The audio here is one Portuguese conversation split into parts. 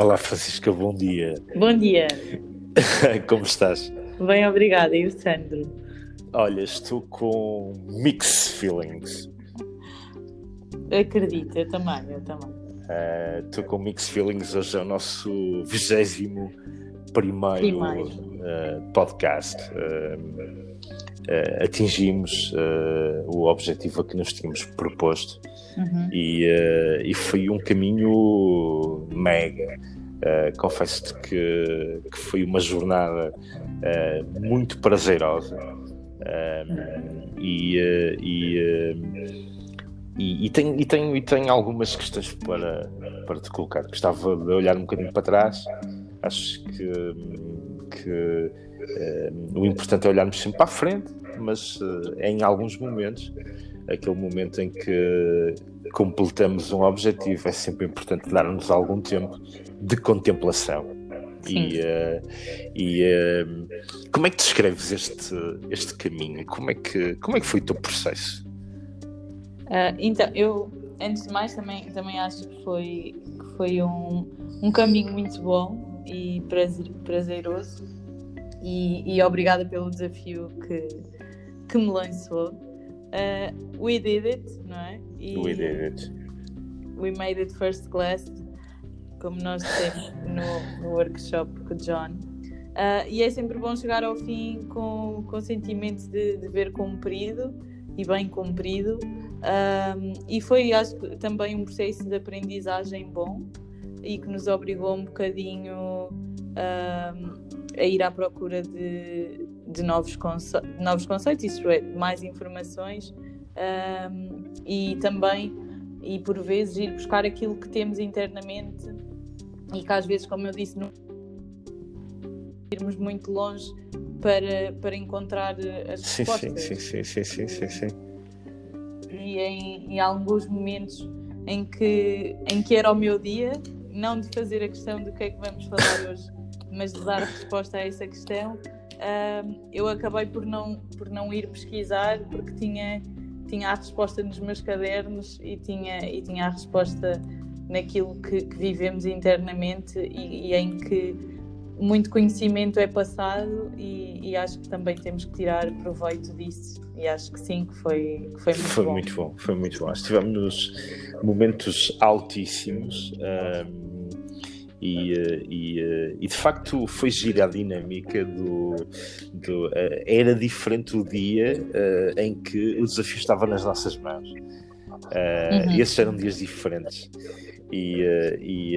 Olá, Francisca, bom dia. Bom dia. Como estás? Bem, obrigada. E o Sandro? Olha, estou com mixed feelings. Acredito, eu também, eu também. Uh, estou com mixed feelings. Hoje é o nosso vigésimo primeiro, primeiro. Uh, podcast. Uh, atingimos o objetivo a que nos tínhamos proposto uhum. e, e foi um caminho mega. Uh, Confesso-te que, que, foi uma jornada uh, muito prazerosa uh, e, e, e, e, tenho, e, tenho, e tenho algumas questões para, para te colocar. Gostava de olhar um bocadinho para trás. Acho que, que o importante é olharmos sempre para a frente, mas em alguns momentos aquele momento em que completamos um objetivo, é sempre importante dar-nos algum tempo de contemplação. Sim. E, uh, e uh, como é que descreves este, este caminho? Como é, que, como é que foi o teu processo? Uh, então, eu, antes de mais, também, também acho que foi, que foi um, um caminho muito bom e prazer, prazeroso. E, e obrigada pelo desafio que, que me lançou. Uh, we did it, não é? E we did it. We made it first class, como nós dissemos no, no workshop com o John. Uh, e é sempre bom chegar ao fim com, com sentimento de dever cumprido e bem cumprido. Um, e foi, acho que, também um processo de aprendizagem bom e que nos obrigou um bocadinho um, a ir à procura de, de novos, conce de novos conceitos, isto é, mais informações um, e também, e por vezes, ir buscar aquilo que temos internamente e que às vezes, como eu disse, não irmos muito longe para, para encontrar as sim, respostas. Sim, sim, sim, sim, sim, sim. E em, em alguns momentos em que, em que era o meu dia, não de fazer a questão do que é que vamos falar hoje, mas de dar resposta a essa questão, eu acabei por não, por não ir pesquisar porque tinha, tinha a resposta nos meus cadernos e tinha, e tinha a resposta naquilo que, que vivemos internamente e, e, em que muito conhecimento é passado e, e, acho que também temos que tirar proveito disso e acho que sim, que foi, que foi muito foi bom. muito bom. Foi muito bom. Estivemos momentos altíssimos. Um e, eh, e, eh, e, de facto foi gira a dinâmica do, do uh, era diferente o dia em que o desafio estava nas nossas mãos uh, uhum. esses eram dias diferentes e, e,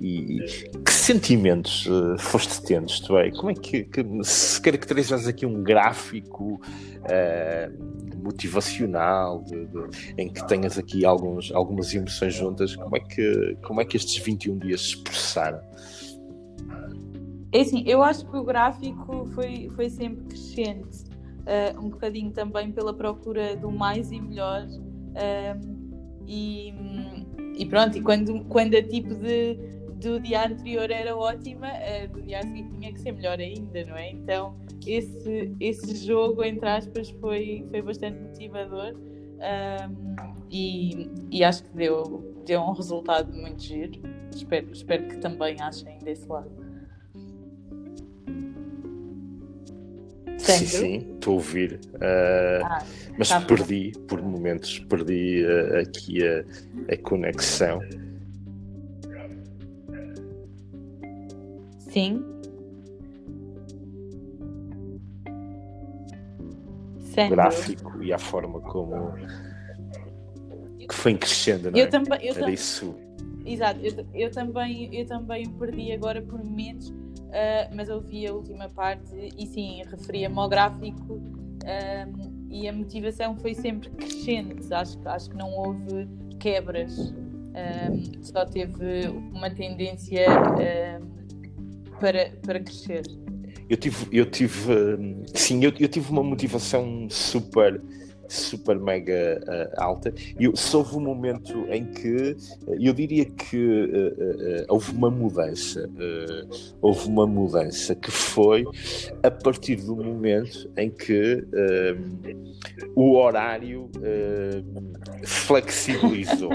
e, que sentimentos foste tendo, isto é, como é que, que se caracterizas aqui um gráfico motivacional, de, de, em que tenhas aqui alguns, algumas emoções juntas, como é, que, como é que estes 21 dias se processaram? É assim, eu acho que o gráfico foi, foi sempre crescente, uh, um bocadinho também pela procura do mais e melhor. Uh, e, e, pronto, e quando, quando a tipo de, do dia anterior era ótima, uh, do dia seguinte tinha que ser melhor ainda, não é? Então esse, esse jogo, entre aspas, foi, foi bastante motivador um, e, e acho que deu, deu um resultado muito giro. Espero, espero que também achem desse lado. Sim, sim, estou a ouvir. Uh, ah, mas tá perdi, bom. por momentos, perdi uh, aqui a, a conexão. Sim, gráfico e a forma como que foi crescendo, não é? Eu também, eu Era isso. Exato, eu, eu, também, eu também perdi agora por momentos, uh, mas ouvi a última parte e sim, referia-me ao gráfico uh, e a motivação foi sempre crescente, acho, acho que não houve quebras, uh, só teve uma tendência para, para crescer. Eu tive, eu tive sim, eu, eu tive uma motivação super super mega uh, alta e houve um momento em que eu diria que uh, uh, houve uma mudança houve uma mudança que foi a partir do momento em que o horário flexibilizou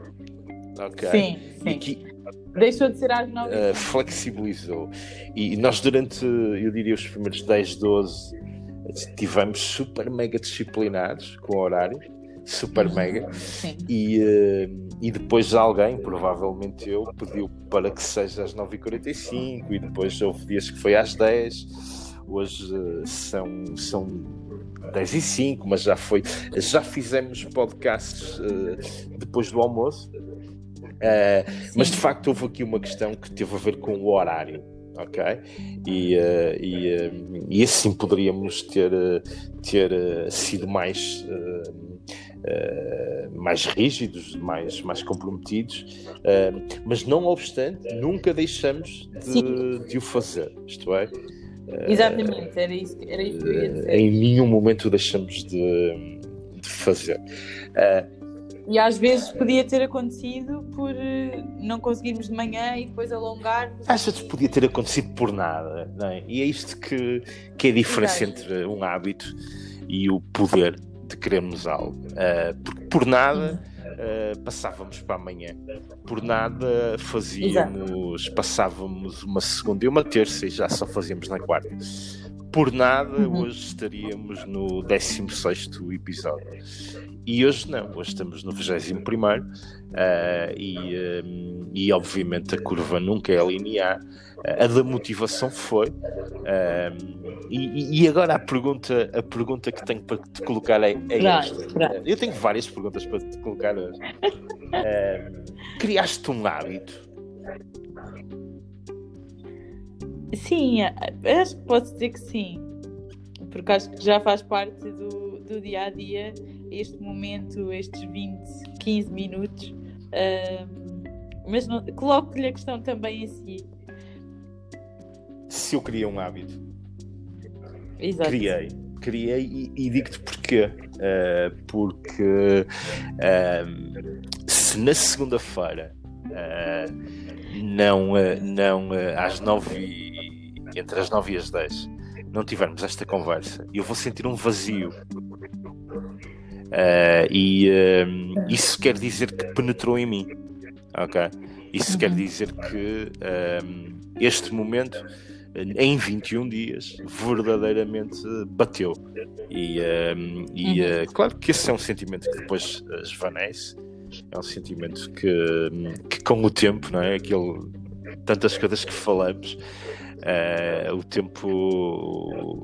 ok sim, sim. E, que, Deixou de ser às 9 uh, flexibilizou. E nós, durante, eu diria, os primeiros 10, 12, tivemos super mega disciplinados com o horário. Super mega. Sim. E, uh, e depois alguém, provavelmente eu, pediu para que seja às 9h45 e depois houve dias que foi às 10 hoje uh, são, são 10 e 5, mas já foi. Já fizemos podcasts uh, depois do almoço. Mas de facto houve aqui uma questão que teve a ver com o horário, ok? E, uh, e, uh, e assim poderíamos ter, ter sido mais, mais rígidos, mais, mais comprometidos, mas não obstante, nunca deixamos de, de o fazer, isto é. Exatamente, era isso, era isso que eu ia dizer. Em nenhum momento deixamos de, de fazer. E às vezes podia ter acontecido por eh, não conseguirmos de manhã e depois alongar. Às vezes podia ter acontecido por nada, é? E é isto que, que é a diferença Exato. entre um hábito e o poder de querermos algo. Uh, porque por nada uh, passávamos para amanhã, por nada fazíamos, Exato. passávamos uma segunda e uma terça e já só fazíamos na quarta. Por nada, uhum. hoje estaríamos no 16 episódio. E hoje não, hoje estamos no 21 primeiro uh, e, um, e obviamente a curva nunca é linear. Uh, a da motivação foi. Uh, e, e, agora a pergunta, a pergunta que tenho para te colocar é, é esta. Eu tenho várias perguntas para te colocar hoje. criaste um hábito? Sim, acho que posso dizer que sim, porque acho que já faz parte do, do dia a dia este momento, estes 20, 15 minutos. Mas coloco-lhe a questão também em si. Se eu criei um hábito. Exato. Criei. Criei e, e digo-te porquê. Uh, porque uh, se na segunda-feira uh, não, não às nove entre as nove e as dez não tivermos esta conversa, eu vou sentir um vazio Uh, e uh, isso quer dizer que penetrou em mim. Ok? Isso uhum. quer dizer que uh, este momento, em 21 dias, verdadeiramente bateu. E, e uhum. claro que esse é um sentimento que depois esvanece. É um sentimento que, que com o tempo, não é? Aquele, tantas coisas que falamos, Uh, o tempo,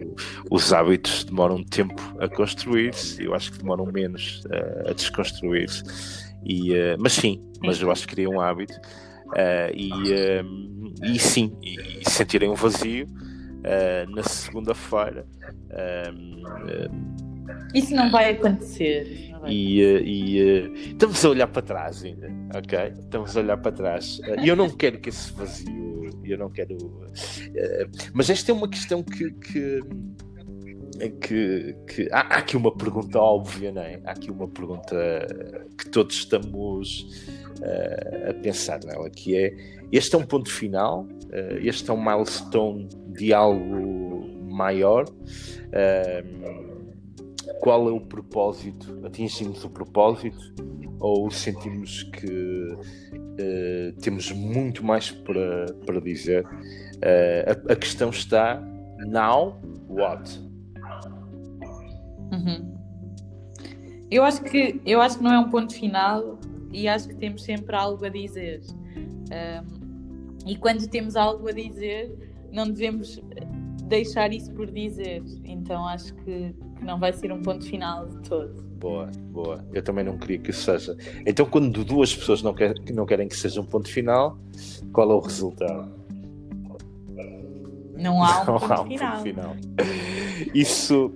os hábitos demoram tempo a construir-se, eu acho que demoram menos uh, a desconstruir-se. Uh, mas sim, mas eu acho que cria um hábito. e, e sim, e sentirem um vazio na segunda-feira. Isso não vai acontecer. E, e, estamos a olhar para trás ainda, ok? Estamos a olhar para trás. E eu não quero que esse vazio eu não quero. Uh, mas esta é uma questão que. que que, que há, há, aqui uma pergunta óbvia, não é? Há aqui uma pergunta que todos estamos uh, a pensar nela, que é este é um ponto final, uh, este é um milestone de algo maior. Uh, qual é o propósito? Atingimos o propósito ou sentimos que uh, temos muito mais para, para dizer. Uh, a, a, questão está now what? Uhum. Eu acho que eu acho que não é um ponto final e acho que temos sempre algo a dizer. Um, e quando temos algo a dizer, não devemos deixar isso por dizer. Então acho que, que não vai ser um ponto final de todo. Boa, boa. Eu também não queria que isso seja. Então, quando duas pessoas não, quer, não querem que seja um ponto final, qual é o resultado? Não há um, não ponto, há um final. ponto final. Isso.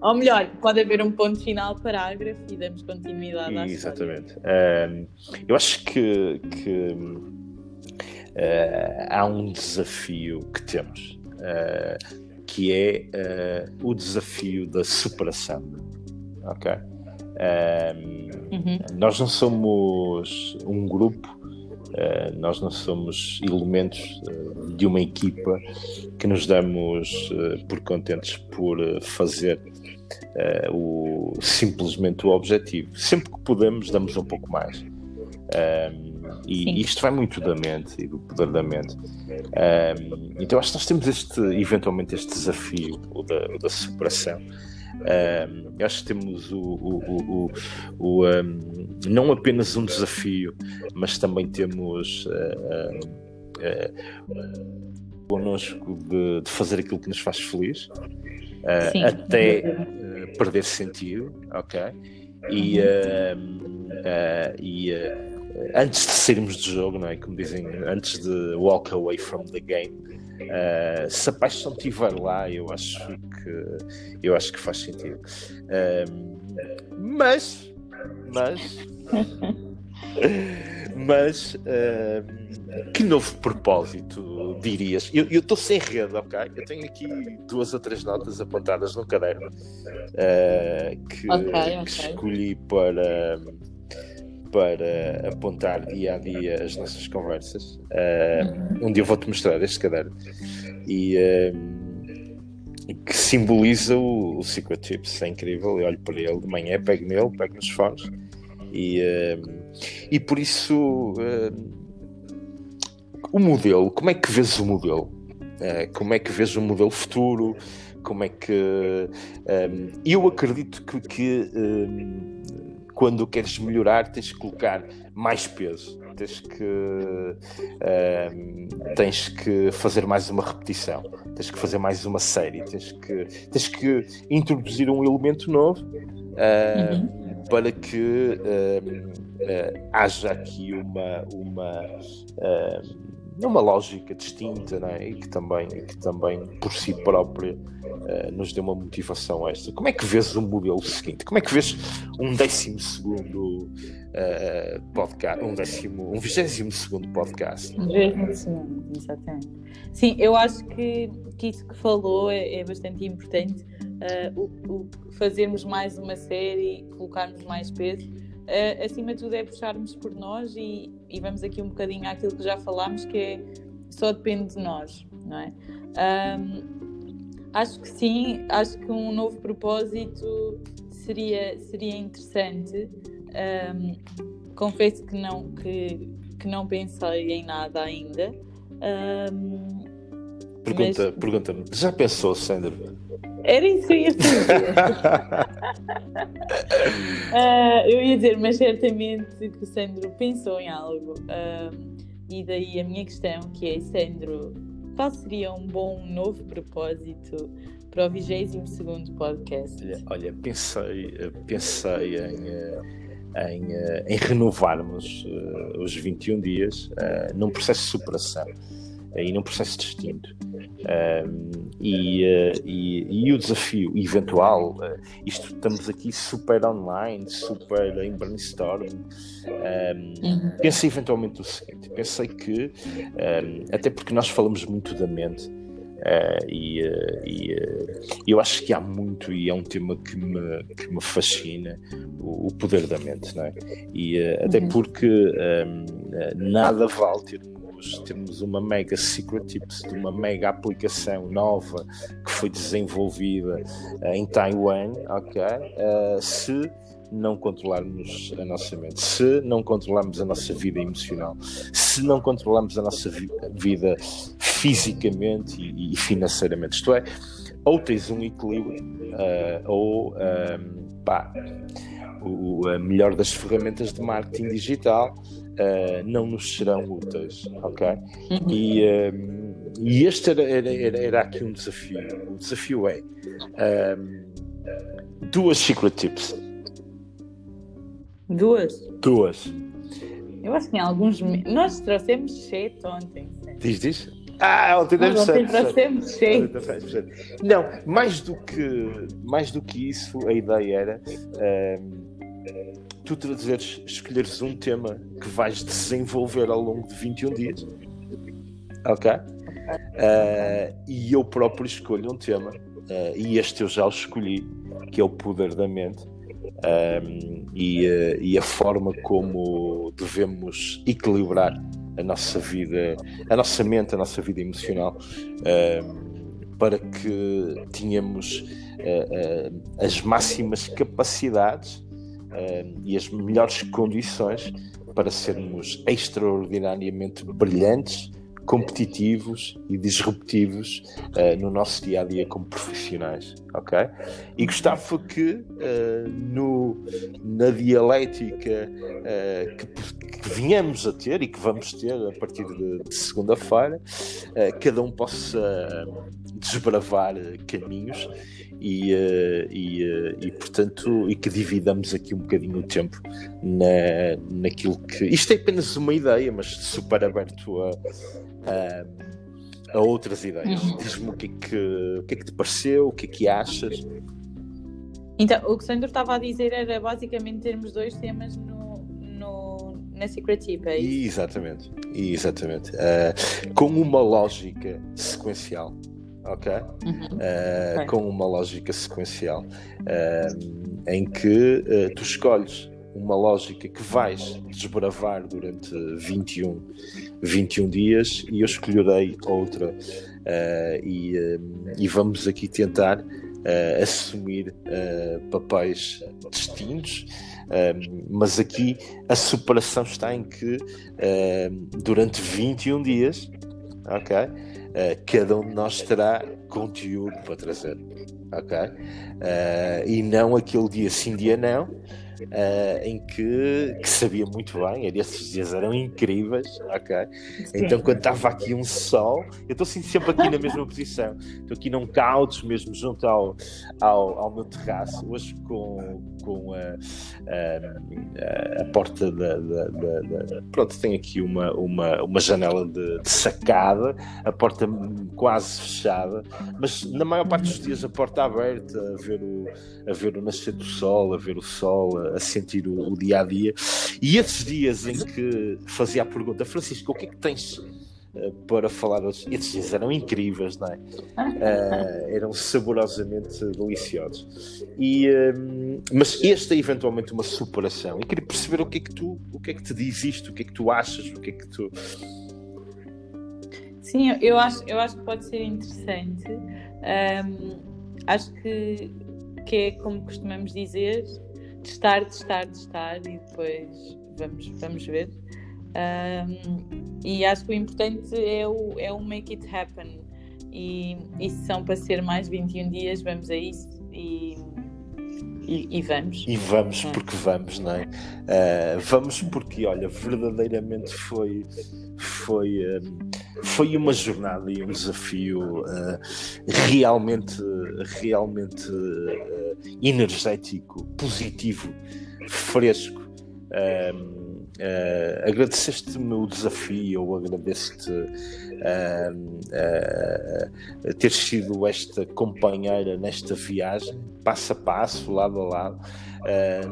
Ou melhor, pode haver um ponto final, parágrafo e damos continuidade à Exatamente. Um, eu acho que, que uh, há um desafio que temos, uh, que é uh, o desafio da superação. Ok? uhum. Nós não somos um grupo, uh, nós não somos elementos uh, de uma equipa que nos damos por contentes por fazer o, simplesmente o objetivo. Sempre que podemos, damos um pouco mais. E isto vai muito da mente e do poder da mente. Um, então acho que nós temos este, eventualmente este desafio, o da, o da superação. Um, acho que temos o, o, o, um, não apenas um desafio, mas também temos uh, uh, uh, connosco de, de, fazer aquilo que nos faz feliz, uh, até perder sentido, ok? E, uhum. e antes de sairmos do jogo, não é? Como dizem, antes de walk away from the game, uh, se a paixão estiver lá, eu acho que eu acho que faz sentido. Uh, mas, mas, mas uh, que novo propósito dirias? Eu estou sem rede, ok? Eu tenho aqui duas ou três notas apontadas no caderno que, okay, que escolhi para para apontar dia a dia as nossas conversas. Uh, um dia eu vou-te mostrar este caderno e uh, que simboliza o, o Secret Tips. É incrível. Eu olho para ele de manhã, pego nele, pego nos fones e, uh, e por isso o modelo, como é que vês o modelo? como é que vês o modelo futuro? Como é que eu acredito que, que quando queres melhorar, tens que colocar mais peso, tens que, uh, tens que fazer mais uma repetição, tens que fazer mais uma série, tens que, tens que introduzir um elemento novo uh, uhum. para que uh, haja aqui uma. uma uma lógica distinta né? e que também, que também por si própria uh, nos dê uma motivação extra. Como é que vês o modelo seguinte? Como é que vês um décimo segundo uh, podcast, um décimo, um vigésimo segundo podcast? Um vigésimo segundo, exatamente. Sim, eu acho que, que isso que falou é, é bastante importante. Uh, o, o fazermos mais uma série, colocarmos mais peso uh, acima de tudo é puxarmos por nós e, e, vamos aqui um bocadinho àquilo que já falámos, que é só depende de nós, não é? Um, acho que sim, acho que um novo propósito seria, seria interessante. Um, confesso que não, que, que não pensei em nada ainda. Um, pergunta, mas... Pergunta-me, já pensou, Sandra? Era isso que eu ia dizer. uh, eu ia dizer, mas certamente que o Sandro pensou em algo. Uh, e daí a minha questão, que é, Sandro, qual seria um bom novo propósito para o 22 podcast? Olha, olha, pensei, pensei em, em, em renovarmos uh, os 21 dias num processo de superação e num processo distinto. Um, e, uh, e, e, o desafio eventual, uh, isto estamos aqui super online, super em brainstorming. Um, uhum. Pensei eventualmente o seguinte: pensei que, um, até porque nós falamos muito da mente. Uh, e, e eu acho que há muito, e é um tema que me, que me fascina, o, o poder da mente, não é? E até uhum. porque nada vale ter temos, temos uma mega secret tips de uma mega aplicação nova que foi desenvolvida uh, em Taiwan, ok? Uh, se não controlarmos a nossa mente, se não controlarmos a nossa vida emocional, se não controlarmos a nossa vi vida fisicamente e, e, financeiramente, isto é, ou tens um equilíbrio, uh, ou um, pá, o, a melhor das ferramentas de marketing digital uh, não nos serão úteis, ok? E, um, e este era, era, era, aqui um desafio. O desafio é um, duas secret tips. Duas? Duas. Eu acho que em alguns. Nós trouxemos sete ontem. Diz, diz? Ah, ontem trouxemos sete. Não, mais do, que, mais do que isso, a ideia era. Um, tu trazeres, escolheres um tema que vais desenvolver ao longo de 21 dias, ok? Uh, e eu próprio escolho um tema, uh, e este eu já o escolhi, que é o poder da mente. Um, e, uh, e, a forma como devemos equilibrar a nossa vida, a nossa mente, a nossa vida emocional, para que tenhamos as máximas capacidades uh, e as melhores condições para sermos extraordinariamente brilhantes, competitivos e disruptivos uh, no nosso dia a dia como profissionais, ok? E gostava que uh, no, na dialética uh, que, que venhamos a ter e que vamos ter a partir de, de segunda-feira, cada um possa desbravar caminhos e, e, e, portanto e que dividamos aqui um bocadinho o tempo na, naquilo que isto é apenas uma ideia mas super aberto a, a, a outras ideias. Uhum. Diz-me o que, é que, o que é que te pareceu, o que é que achas. Então, o que o Sandro estava a dizer era basicamente termos dois temas no, no, na Secret Tip, é isso? Exatamente, exatamente. Uh, com uma lógica sequencial. Ok? Uhum. Uh, okay. Com uma lógica sequencial uh, em que tu escolhes uma lógica que vais desbravar durante 21, 21 dias e eu escolherei outra uh, e, uh, e, vamos aqui tentar uh, assumir papéis distintos. mas aqui a superação está em que durante 21 dias, ok? Cada um de nós terá conteúdo para trazer, ok? e não aquele dia sim, dia não, uh, em que, que, sabia muito bem, esses dias eram incríveis, ok? Então quando estava aqui um sol, eu estou assim, sempre aqui na mesma posição, estou aqui num couch mesmo junto ao, ao, ao meu terraço, hoje com, com a, a, a porta da, da, da, da, Pronto, tem aqui uma, uma, uma janela de, de, sacada, a porta quase fechada, mas na maior parte dos dias a porta aberta, a ver o, a ver o nascer do sol, a ver o sol, a sentir o, o dia a dia. E esses dias em que fazia a pergunta, Francisco, o que é que tens uh, para falar hoje? Esses dias eram incríveis, não é? Uh, eram saborosamente deliciosos. E, uh, mas este é eventualmente uma superação. E queria perceber o que é que tu, o que é que te diz isto, o que é que tu achas, o que é que tu. Sim, eu acho, eu acho que pode ser interessante. Um, acho que, que é como costumamos dizer, testar, testar, testar e depois vamos, vamos ver. Um, e acho que o importante é o, é o make it happen. E, e se são para ser mais 21 dias, vamos a isso e, e, e vamos. E vamos porque vamos, não é? Uh, vamos porque, olha, verdadeiramente foi, foi, foi uma jornada e um desafio uh, realmente, realmente uh, energético, positivo, fresco. Uh, agradeceste-me o desafio, eu agradeço-te ter sido esta companheira nesta viagem, passo a passo, lado a lado,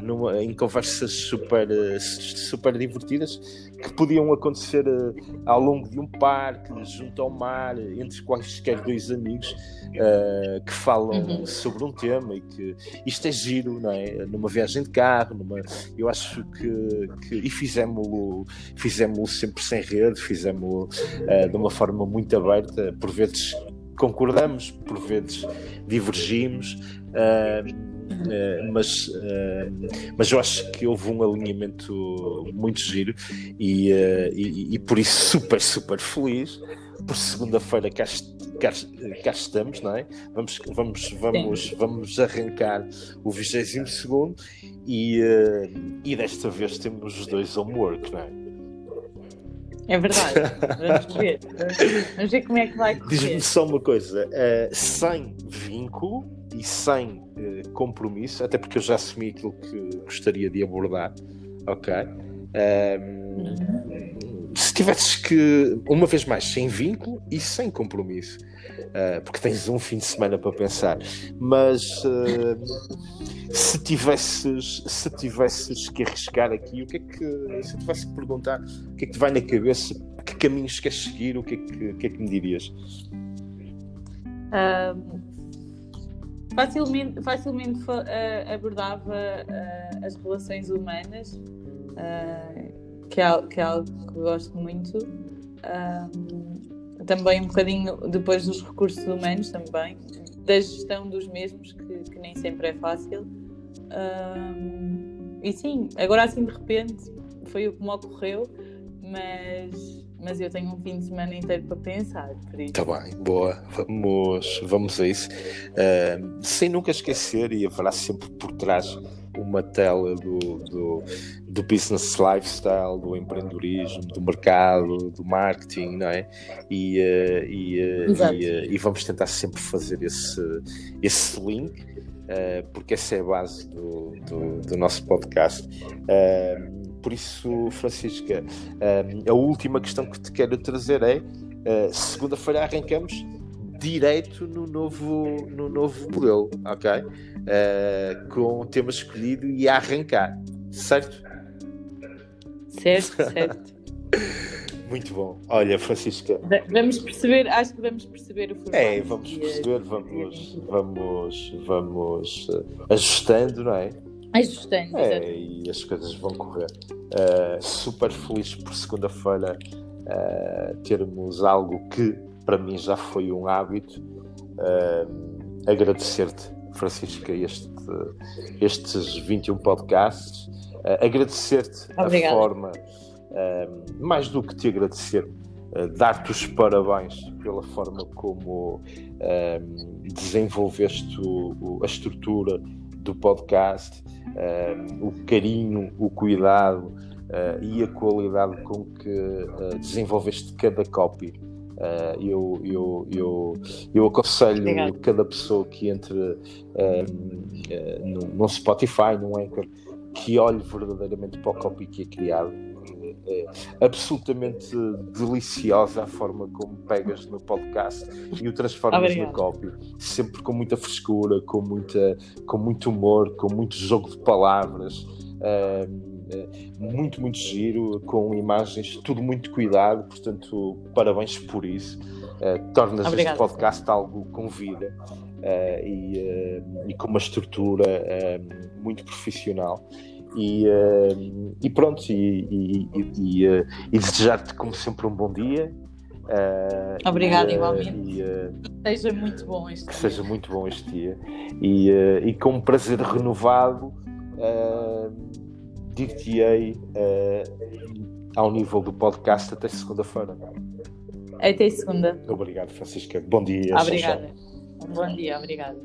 numa, em conversas super, super divertidas que podiam acontecer uh, ao longo de um parque, junto ao mar, entre quaisquer dois amigos uh, que falam uhum. sobre um tema e que isto é giro, não é? Numa viagem de carro, numa, eu acho que, que e fizemos-lo fizemos sempre sem rede, fizemos-lo uh, de uma forma muito aberta, por vezes concordamos, por vezes divergimos. Uh, Uh, mas, uh, mas eu acho que houve um alinhamento muito giro e, e, e, por isso super, super feliz. Por segunda-feira cá, cá, cá, estamos, não é? Vamos, vamos, vamos, vamos arrancar o 22 segundo e, e desta vez temos os dois homework, não é? É verdade, vamos ver. Vamos ver como é que vai correr. Diz-me só uma coisa: sem vínculo e sem uh, compromisso, até porque eu já assumi aquilo que gostaria de abordar, ok? Se tivesses que, uma vez mais, sem vínculo e sem compromisso, uh, porque tens um fim de semana para pensar, mas uh, se tivesses, se tivesses que arriscar aqui, o que é que, se tivesse que perguntar, o que é que te vai na cabeça, que caminhos queres seguir, o que é que, que, é que me dirias? Um facilmente, facilmente uh, abordava as relações humanas, que, é, que é algo que gosto muito. também um bocadinho depois dos recursos humanos também, da gestão dos mesmos, que, que nem sempre é fácil. e sim, agora assim de repente foi o que me ocorreu, mas, mas eu tenho um fim de semana inteiro para pensar. Está bem, boa, vamos, vamos a isso. Uh, sem nunca esquecer, e haverá sempre por trás uma tela do, do, do, business lifestyle, do empreendedorismo, do mercado, do marketing, não é? E, uh, e, uh, e, e, vamos tentar sempre fazer esse, esse link, porque essa é a base do, do, do nosso podcast. por isso, Francisca, a última questão que te quero trazer é: segunda-feira arrancamos direito no novo, no novo modelo, ok? Uh, com o tema escolhido e a arrancar, certo? Certo, certo. Muito bom. Olha, Francisca. Vamos perceber, acho que vamos perceber o formato. É, vamos perceber, vamos, vamos, vamos uh, ajustando, não é? Ajustando, é, e as coisas vão correr. Uh, super feliz por segunda-feira uh, termos algo que para mim já foi um hábito. Uh, Agradecer-te, Francisca, este, estes 21 podcasts. Uh, Agradecer-te a forma, uh, mais do que te agradecer, dar-te os parabéns pela forma como desenvolveste o, o, a estrutura do podcast, o carinho, o cuidado uh, e a qualidade com que uh, desenvolveste cada copy Uh, eu, eu, eu, eu aconselho Obrigado. cada pessoa que entre uh, uh, no, no, Spotify, no Anchor, que olhe verdadeiramente para o copy que é criado. É absolutamente deliciosa a forma como pegas no podcast e o transformas Obrigado. no copy, sempre com muita frescura, com, muita, com muito humor, com muito jogo de palavras. Uh, muito, muito giro, com imagens, tudo muito cuidado, portanto, parabéns por isso. Uh, tornas Obrigado. este podcast algo com vida uh, e, uh, e, com uma estrutura muito profissional. E, e pronto, e, e, e desejar-te, como sempre, um bom dia. Uh, Obrigada, igualmente. E, uh, seja muito bom este que dia. seja muito bom este dia. E, uh, e com um prazer renovado, dir-te-ei uh, ao nível do podcast até segunda-feira. Até segunda. Obrigado, Francisca. Bom dia. Obrigada. Bom dia, obrigada.